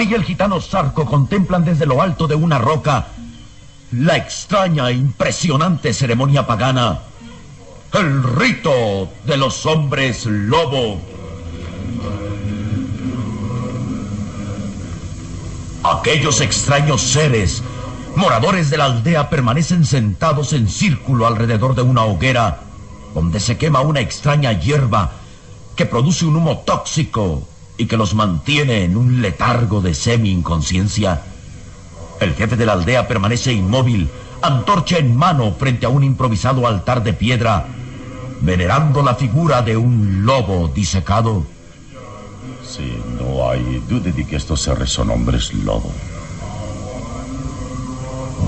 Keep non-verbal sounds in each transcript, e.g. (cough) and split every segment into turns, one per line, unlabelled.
Y el gitano Zarco contemplan desde lo alto de una roca la extraña e impresionante ceremonia pagana, el rito de los hombres lobo. Aquellos extraños seres, moradores de la aldea, permanecen sentados en círculo alrededor de una hoguera donde se quema una extraña hierba que produce un humo tóxico y que los mantiene en un letargo de semi-inconsciencia. El jefe de la aldea permanece inmóvil, antorcha en mano frente a un improvisado altar de piedra, venerando la figura de un lobo disecado.
Sí, no hay duda de que estos seres son hombres lobo.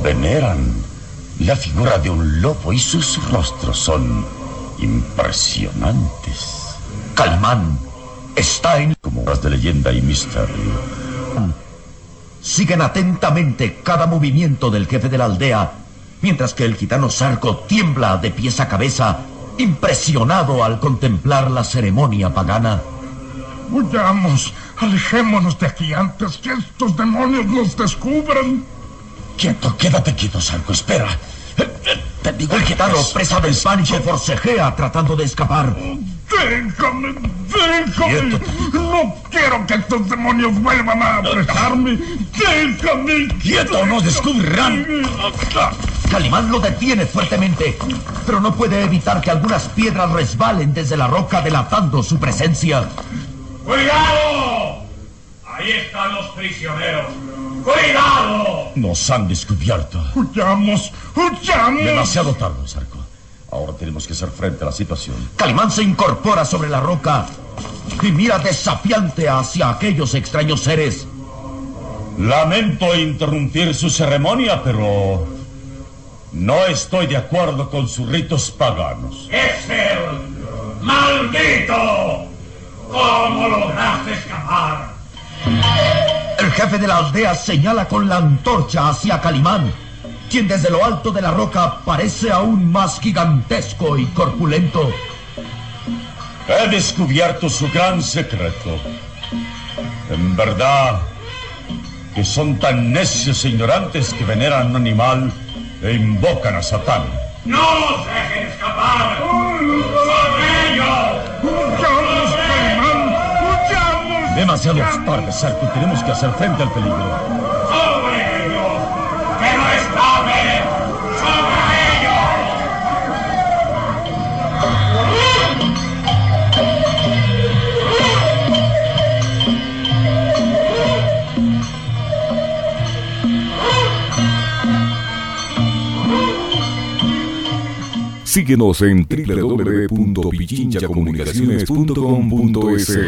Veneran la figura de un lobo y sus rostros son impresionantes.
Calimán está en...
Como obras de leyenda y misterio.
Siguen atentamente cada movimiento del jefe de la aldea, mientras que el gitano Sarco tiembla de pies a cabeza, impresionado al contemplar la ceremonia pagana.
Huyamos, alejémonos de aquí antes que estos demonios nos descubran.
Quieto, quédate quieto, Sarco, espera. Te digo, el gitano, presa del pánico, forcejea tratando de escapar.
Déjame, déjame. No quiero que estos demonios vuelvan a apresarme. Déjame.
¡Quieto, nos descubrirán! Calimán lo detiene fuertemente, pero no puede evitar que algunas piedras resbalen desde la roca delatando su presencia.
¡Cuidado! Ahí están los prisioneros. ¡Cuidado!
Nos han descubierto.
Huyamos, huyamos.
Demasiado tarde, Sarco. Ahora tenemos que hacer frente a la situación. Calimán se incorpora sobre la roca y mira desafiante hacia aquellos extraños seres.
Lamento interrumpir su ceremonia, pero no estoy de acuerdo con sus ritos paganos.
¡Es ¡Maldito! ¿Cómo lograste escapar?
El jefe de la aldea señala con la antorcha hacia Calimán, quien desde lo alto de la roca parece aún más gigantesco y corpulento.
He descubierto su gran secreto. En verdad, que son tan necios e ignorantes que veneran a un animal e invocan a Satán.
¡No los dejen escapar! ¡Son ellos!
¡Huyamos, Calimán! ¡Huyamos!
Demasiado tarde, Sarko. Tenemos que hacer frente al peligro.
Síguenos en www.pichinchacomunicaciones.com.es.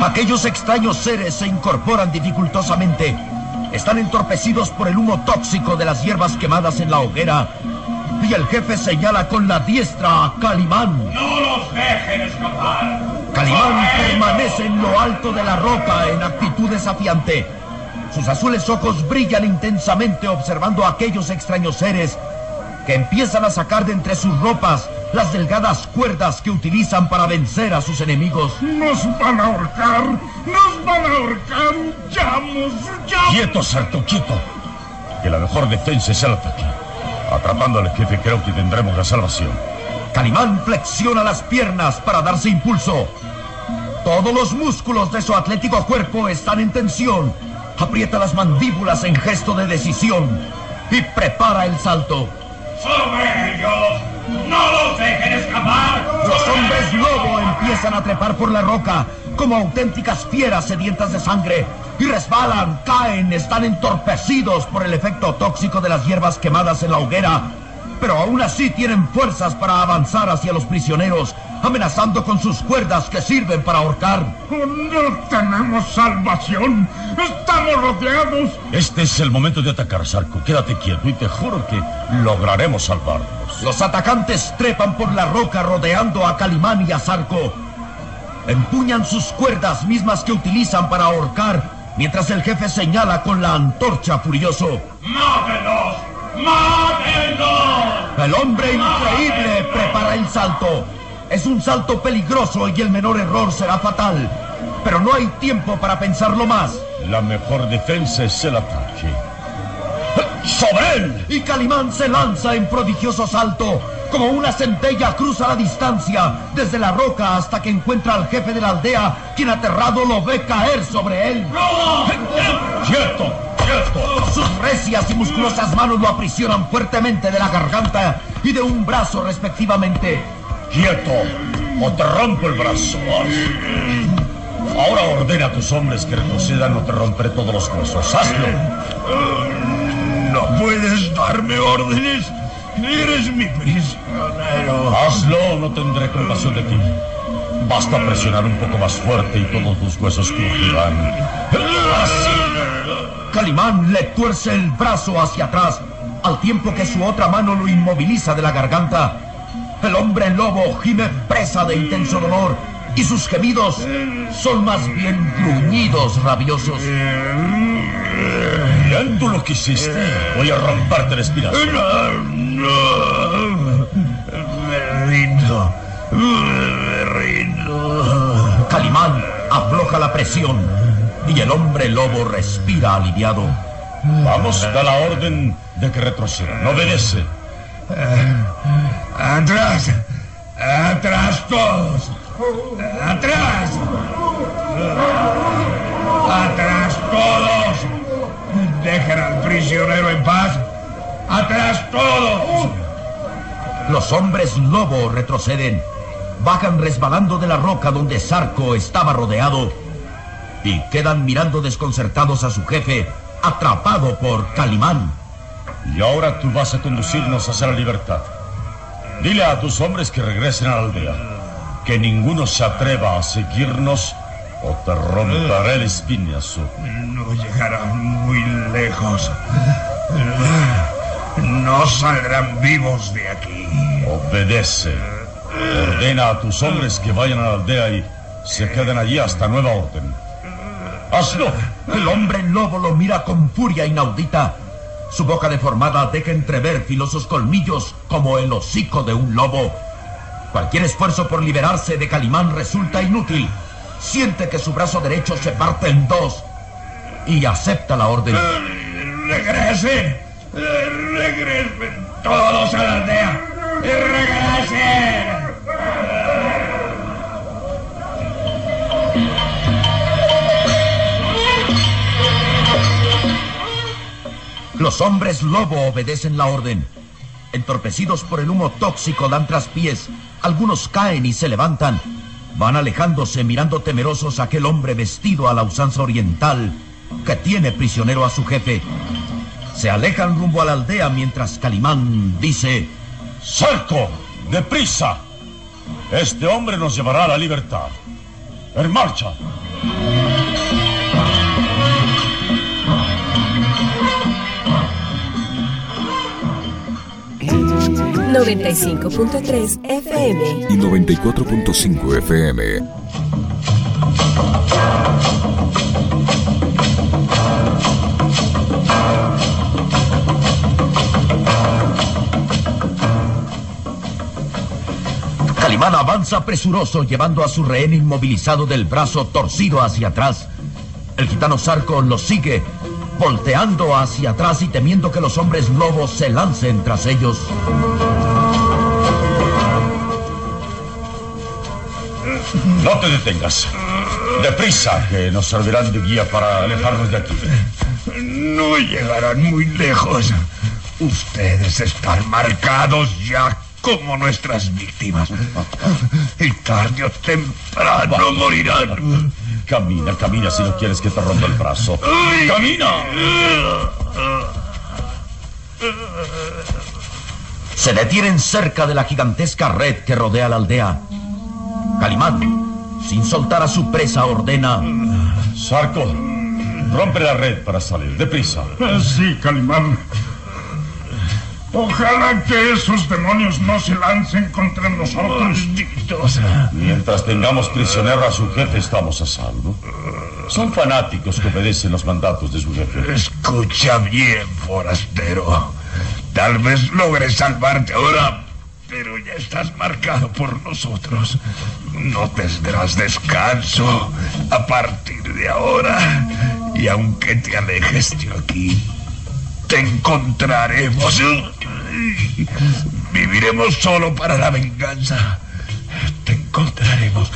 Aquellos extraños seres se incorporan dificultosamente. Están entorpecidos por el humo tóxico de las hierbas quemadas en la hoguera. Y el jefe señala con la diestra a Calimán.
¡No los dejen escapar!
Calimán permanece en lo alto de la roca en actitud desafiante. Sus azules ojos brillan intensamente observando a aquellos extraños seres que empiezan a sacar de entre sus ropas las delgadas cuerdas que utilizan para vencer a sus enemigos.
¡Nos van a ahorcar! ¡Nos van a ahorcar! ¡Huyamos! ¡Huyamos!
Quieto, Sarto, quieto. Que la mejor defensa es el ataque. Atrapando al jefe creo que tendremos la salvación.
Calimán flexiona las piernas para darse impulso. Todos los músculos de su atlético cuerpo están en tensión. Aprieta las mandíbulas en gesto de decisión y prepara el salto.
¡Sobre ellos! ¡No los dejen escapar!
Los hombres lobo empiezan a trepar por la roca como auténticas fieras sedientas de sangre y resbalan, caen, están entorpecidos por el efecto tóxico de las hierbas quemadas en la hoguera. Pero aún así tienen fuerzas para avanzar hacia los prisioneros, amenazando con sus cuerdas que sirven para ahorcar.
¡Oh, ¡No tenemos salvación! ¡Estamos rodeados!
Este es el momento de atacar, Sarko. Quédate quieto y te juro que lograremos salvarnos.
Los atacantes trepan por la roca rodeando a Calimán y a Zarco. Empuñan sus cuerdas mismas que utilizan para ahorcar, mientras el jefe señala con la antorcha furioso.
¡Mátenlos! ¡Mátenlos!
El hombre increíble prepara el salto. Es un salto peligroso y el menor error será fatal. Pero no hay tiempo para pensarlo más.
La mejor defensa es el ataque. ¡Sobre él!
Y Calimán se lanza en prodigioso salto. Como una centella cruza la distancia desde la roca hasta que encuentra al jefe de la aldea, quien aterrado lo ve caer sobre él.
¡Quieto! ¡Quieto!
Sus recias y musculosas manos lo aprisionan fuertemente de la garganta y de un brazo respectivamente.
¡Quieto! O te rompo el brazo. Ahora ordena a tus hombres que retrocedan o te romperé todos los huesos. ¡Hazlo!
No puedes darme órdenes. Eres mi prisionero.
Hazlo no tendré compasión de ti. Basta presionar un poco más fuerte y todos tus huesos crujirán.
Calimán le tuerce el brazo hacia atrás, al tiempo que su otra mano lo inmoviliza de la garganta. El hombre lobo gime presa de intenso dolor y sus gemidos son más bien gruñidos rabiosos.
Tú lo que hiciste. Voy a romperte el espinazo.
No, no. Me rindo. Me rindo.
Calimán afloja la presión y el hombre lobo respira aliviado.
Vamos, da la orden de que retroceda. No obedece.
Atrás. Atrás todos. Atrás. Atrás todos. Dejen al prisionero en paz. Atrás todos.
Los hombres lobo retroceden, bajan resbalando de la roca donde Sarco estaba rodeado y quedan mirando desconcertados a su jefe, atrapado por Calimán.
Y ahora tú vas a conducirnos hacia la libertad. Dile a tus hombres que regresen a la aldea, que ninguno se atreva a seguirnos o te romperé el espinazo.
No llegarán muy lejos. No saldrán vivos de aquí.
Obedece. Ordena a tus hombres que vayan a la aldea y se queden allí hasta nueva orden. ¡Hazlo!
El hombre lobo lo mira con furia inaudita. Su boca deformada deja entrever filosos colmillos como el hocico de un lobo. Cualquier esfuerzo por liberarse de Calimán resulta inútil. Siente que su brazo derecho se parte en dos y acepta la orden.
¡Regresen! ¡Regresen todos a la aldea! ¡Regresen!
Los hombres lobo obedecen la orden. Entorpecidos por el humo tóxico dan traspiés. Algunos caen y se levantan. Van alejándose mirando temerosos a aquel hombre vestido a la usanza oriental que tiene prisionero a su jefe. Se alejan rumbo a la aldea mientras Calimán dice...
¡Sarco! ¡Deprisa! Este hombre nos llevará a la libertad. ¡En marcha!
95.3 FM
y 94.5 FM.
Calimán avanza presuroso llevando a su rehén inmovilizado del brazo torcido hacia atrás. El gitano Sarco lo sigue, volteando hacia atrás y temiendo que los hombres lobos se lancen tras ellos.
No te detengas. Deprisa, que nos servirán de guía para alejarnos de aquí.
No llegarán muy lejos. Ustedes están marcados ya como nuestras víctimas. Y tarde o temprano morirán.
Camina, camina si no quieres que te rompa el brazo. ¡Camina!
Se detienen cerca de la gigantesca red que rodea la aldea. Calimán, sin soltar a su presa, ordena...
Sarco, rompe la red para salir. Deprisa.
Sí, Calimán. Ojalá que esos demonios no se lancen contra nosotros.
Mientras tengamos prisionero a su jefe, estamos a salvo. Son fanáticos que obedecen los mandatos de su jefe.
Escucha bien, forastero. Tal vez logre salvarte ahora, pero ya estás marcado por nosotros. No tendrás descanso a partir de ahora. Y aunque te alejes de aquí, te encontraremos. Viviremos solo para la venganza. Te encontraremos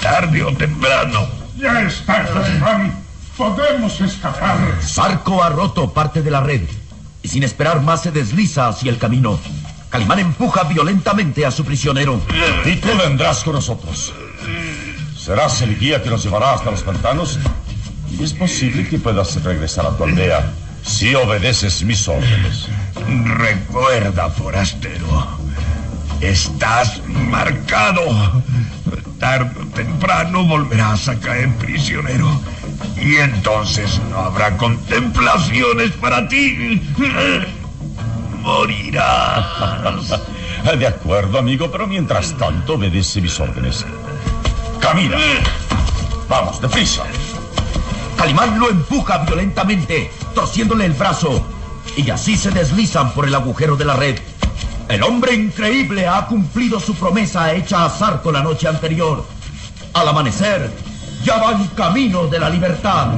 tarde o temprano.
Ya está, Calimán. Podemos escapar.
Sarco ha roto parte de la red y sin esperar más se desliza hacia el camino. Calimán empuja violentamente a su prisionero.
Y tú vendrás con nosotros. Serás el guía que nos llevará hasta los pantanos y es posible que puedas regresar a tu aldea si obedeces mis órdenes.
Recuerda, forastero, estás marcado. Tarde o temprano volverás a caer prisionero. Y entonces no habrá contemplaciones para ti. Morirás.
De acuerdo, amigo, pero mientras tanto obedece mis órdenes. Camina. Vamos, deprisa.
Calimán lo empuja violentamente, torciéndole el brazo, y así se deslizan por el agujero de la red. El hombre increíble ha cumplido su promesa hecha a Sarco la noche anterior. Al amanecer, ya van camino de la libertad.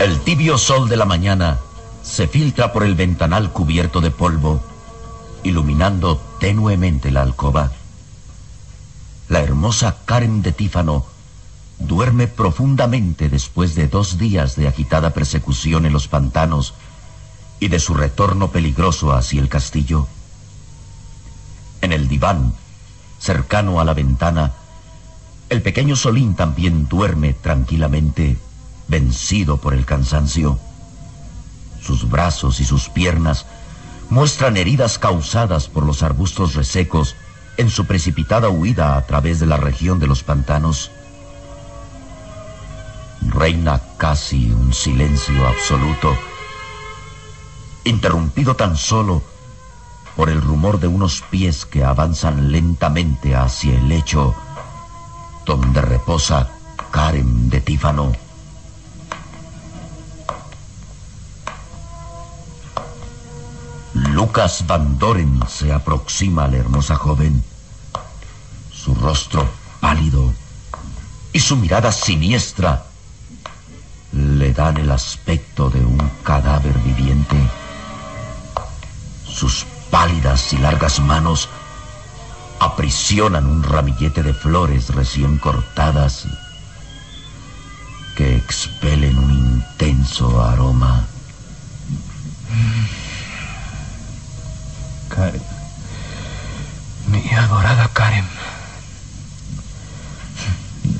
El tibio sol de la mañana se filtra por el ventanal cubierto de polvo, iluminando tenuemente la alcoba. La hermosa Karen de Tífano duerme profundamente después de dos días de agitada persecución en los pantanos y de su retorno peligroso hacia el castillo. En el diván, cercano a la ventana, el pequeño Solín también duerme tranquilamente, vencido por el cansancio. Sus brazos y sus piernas muestran heridas causadas por los arbustos resecos en su precipitada huida a través de la región de los pantanos. Reina casi un silencio absoluto, interrumpido tan solo por el rumor de unos pies que avanzan lentamente hacia el lecho donde reposa Karen de Tífano. Lucas Van Doren se aproxima a la hermosa joven. Su rostro pálido y su mirada siniestra le dan el aspecto de un cadáver viviente. Sus pálidas y largas manos aprisionan un ramillete de flores recién cortadas que expelen un intenso aroma.
Mi adorada Karen.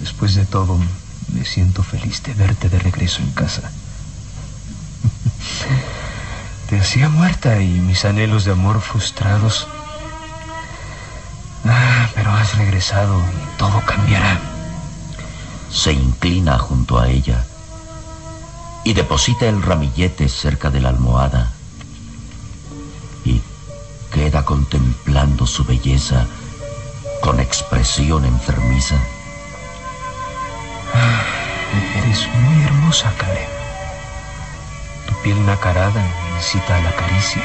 Después de todo, me siento feliz de verte de regreso en casa. Te hacía muerta y mis anhelos de amor frustrados. Ah, pero has regresado y todo cambiará.
Se inclina junto a ella y deposita el ramillete cerca de la almohada queda contemplando su belleza con expresión enfermiza.
Ah, eres muy hermosa, Karen. Tu piel nacarada incita a la caricia.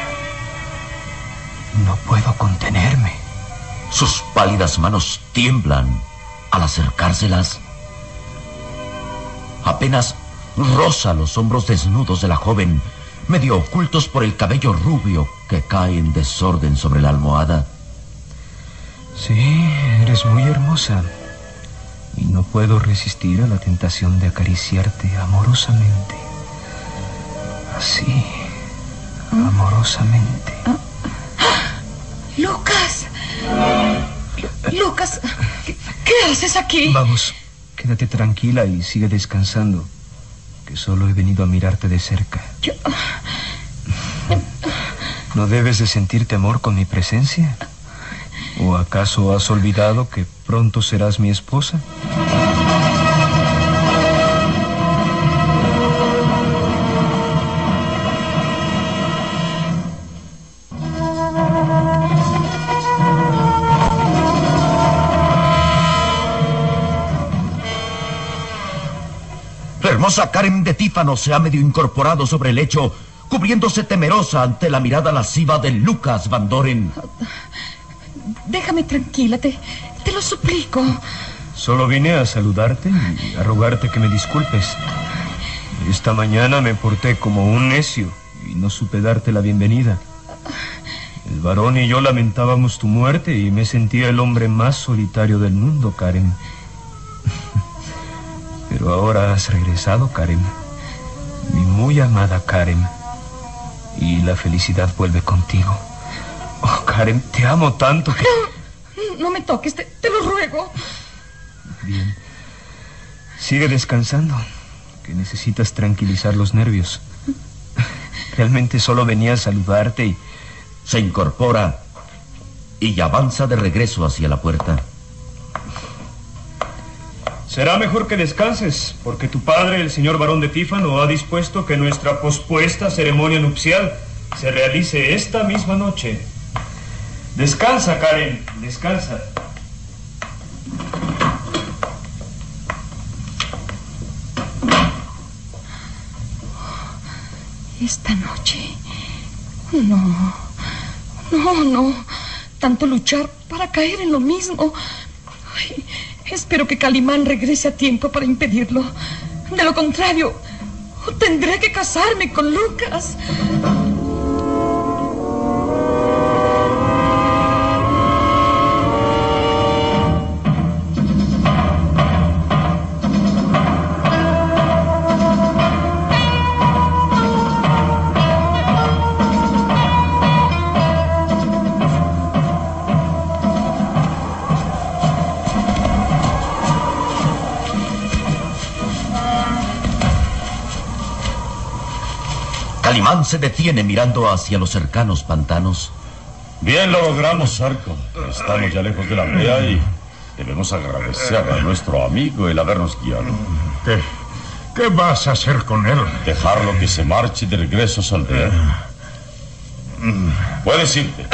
No puedo contenerme.
Sus pálidas manos tiemblan al acercárselas. Apenas roza los hombros desnudos de la joven, medio ocultos por el cabello rubio que cae en desorden sobre la almohada.
Sí, eres muy hermosa. Y no puedo resistir a la tentación de acariciarte amorosamente. Así, amorosamente. (gasps)
Lucas. Lucas, ¿qué, haces aquí?
Vamos, quédate tranquila y sigue descansando. Que solo he venido a mirarte de cerca.
Yo... (laughs)
¿No debes de sentir temor con mi presencia? ¿O acaso has olvidado que pronto serás mi esposa?
La hermosa Karen de Tífano se ha medio incorporado sobre el lecho, cubriéndose temerosa ante la mirada lasciva de Lucas Van Doren.
Déjame tranquila, te, te lo suplico.
Solo vine a saludarte y a rogarte que me disculpes. Esta mañana me porté como un necio y no supe darte la bienvenida. El varón y yo lamentábamos tu muerte y me sentía el hombre más solitario del mundo, Karen. Pero ahora has regresado, Karen. Mi muy amada Karen. Y la felicidad vuelve contigo. Oh, Karen, te amo tanto que...
No, no me toques, te, te lo ruego.
Bien. Sigue descansando, que necesitas tranquilizar los nervios. Realmente solo venía a saludarte y...
Se incorpora y avanza de regreso hacia la puerta.
Será mejor que descanses, porque tu padre, el señor barón de Tífano, ha dispuesto que nuestra pospuesta ceremonia nupcial se realice esta misma noche. Descansa, Karen, descansa.
Esta noche. No. No, no. Tanto luchar para caer en lo mismo. Espero que Calimán regrese a tiempo para impedirlo. De lo contrario, tendré que casarme con Lucas.
Se detiene mirando hacia los cercanos pantanos.
Bien lo logramos, Arco. Estamos ya lejos de la aldea y debemos agradecer a nuestro amigo el habernos guiado.
¿Qué, qué vas a hacer con él?
Dejarlo que se marche de regreso a su aldea. Puedes irte.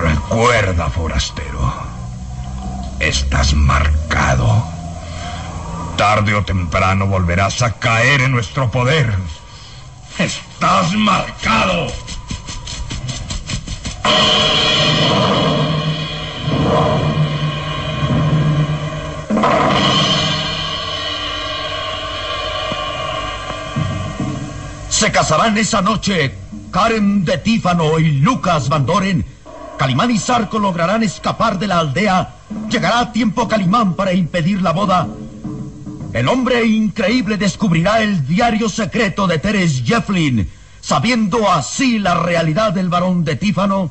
Recuerda, forastero. Estás marcado. Tarde o temprano volverás a caer en nuestro poder. Estás marcado.
Se casarán esa noche Karen de Tífano y Lucas Van Doren. Calimán y Sarco lograrán escapar de la aldea. Llegará a tiempo Calimán para impedir la boda. El hombre increíble descubrirá el diario secreto de Teres Jefflin, sabiendo así la realidad del varón de Tífano.